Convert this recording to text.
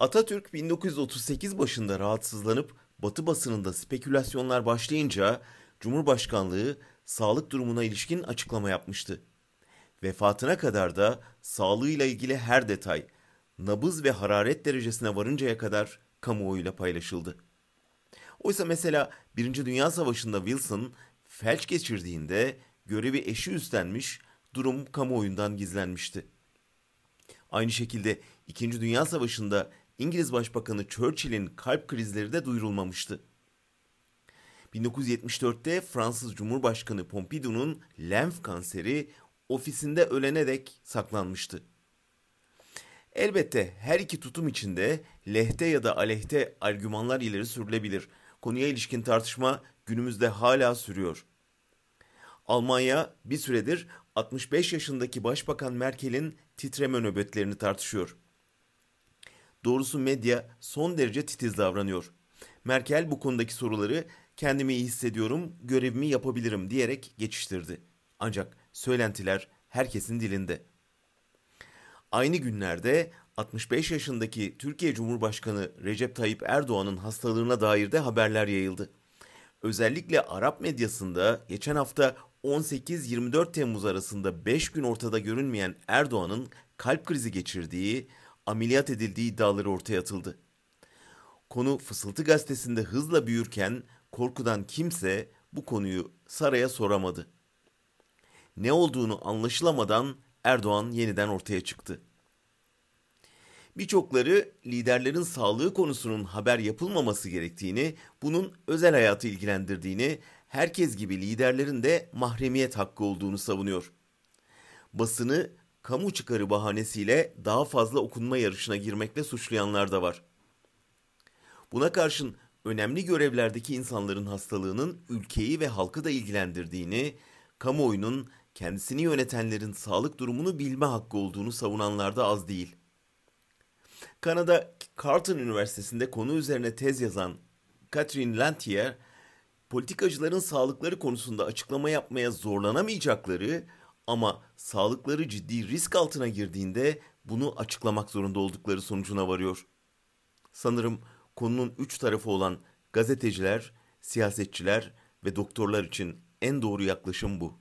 Atatürk 1938 başında rahatsızlanıp Batı basınında spekülasyonlar başlayınca Cumhurbaşkanlığı sağlık durumuna ilişkin açıklama yapmıştı. Vefatına kadar da sağlığıyla ilgili her detay nabız ve hararet derecesine varıncaya kadar kamuoyuyla paylaşıldı. Oysa mesela Birinci Dünya Savaşı'nda Wilson felç geçirdiğinde görevi eşi üstlenmiş, durum kamuoyundan gizlenmişti. Aynı şekilde İkinci Dünya Savaşı'nda İngiliz Başbakanı Churchill'in kalp krizleri de duyurulmamıştı. 1974'te Fransız Cumhurbaşkanı Pompidou'nun lenf kanseri ofisinde ölene dek saklanmıştı. Elbette her iki tutum içinde lehte ya da aleyhte argümanlar ileri sürülebilir. Konuya ilişkin tartışma günümüzde hala sürüyor. Almanya bir süredir 65 yaşındaki Başbakan Merkel'in titreme nöbetlerini tartışıyor. Doğrusu medya son derece titiz davranıyor. Merkel bu konudaki soruları kendimi iyi hissediyorum, görevimi yapabilirim diyerek geçiştirdi. Ancak söylentiler herkesin dilinde. Aynı günlerde 65 yaşındaki Türkiye Cumhurbaşkanı Recep Tayyip Erdoğan'ın hastalığına dair de haberler yayıldı. Özellikle Arap medyasında geçen hafta 18-24 Temmuz arasında 5 gün ortada görünmeyen Erdoğan'ın kalp krizi geçirdiği, ameliyat edildiği iddiaları ortaya atıldı. Konu Fısıltı gazetesinde hızla büyürken korkudan kimse bu konuyu saraya soramadı. Ne olduğunu anlaşılamadan Erdoğan yeniden ortaya çıktı. Birçokları liderlerin sağlığı konusunun haber yapılmaması gerektiğini, bunun özel hayatı ilgilendirdiğini, herkes gibi liderlerin de mahremiyet hakkı olduğunu savunuyor. Basını kamu çıkarı bahanesiyle daha fazla okunma yarışına girmekle suçlayanlar da var. Buna karşın önemli görevlerdeki insanların hastalığının ülkeyi ve halkı da ilgilendirdiğini, kamuoyunun kendisini yönetenlerin sağlık durumunu bilme hakkı olduğunu savunanlar da az değil. Kanada Carleton Üniversitesi'nde konu üzerine tez yazan Catherine Lantier, politikacıların sağlıkları konusunda açıklama yapmaya zorlanamayacakları ama sağlıkları ciddi risk altına girdiğinde bunu açıklamak zorunda oldukları sonucuna varıyor. Sanırım konunun üç tarafı olan gazeteciler, siyasetçiler ve doktorlar için en doğru yaklaşım bu.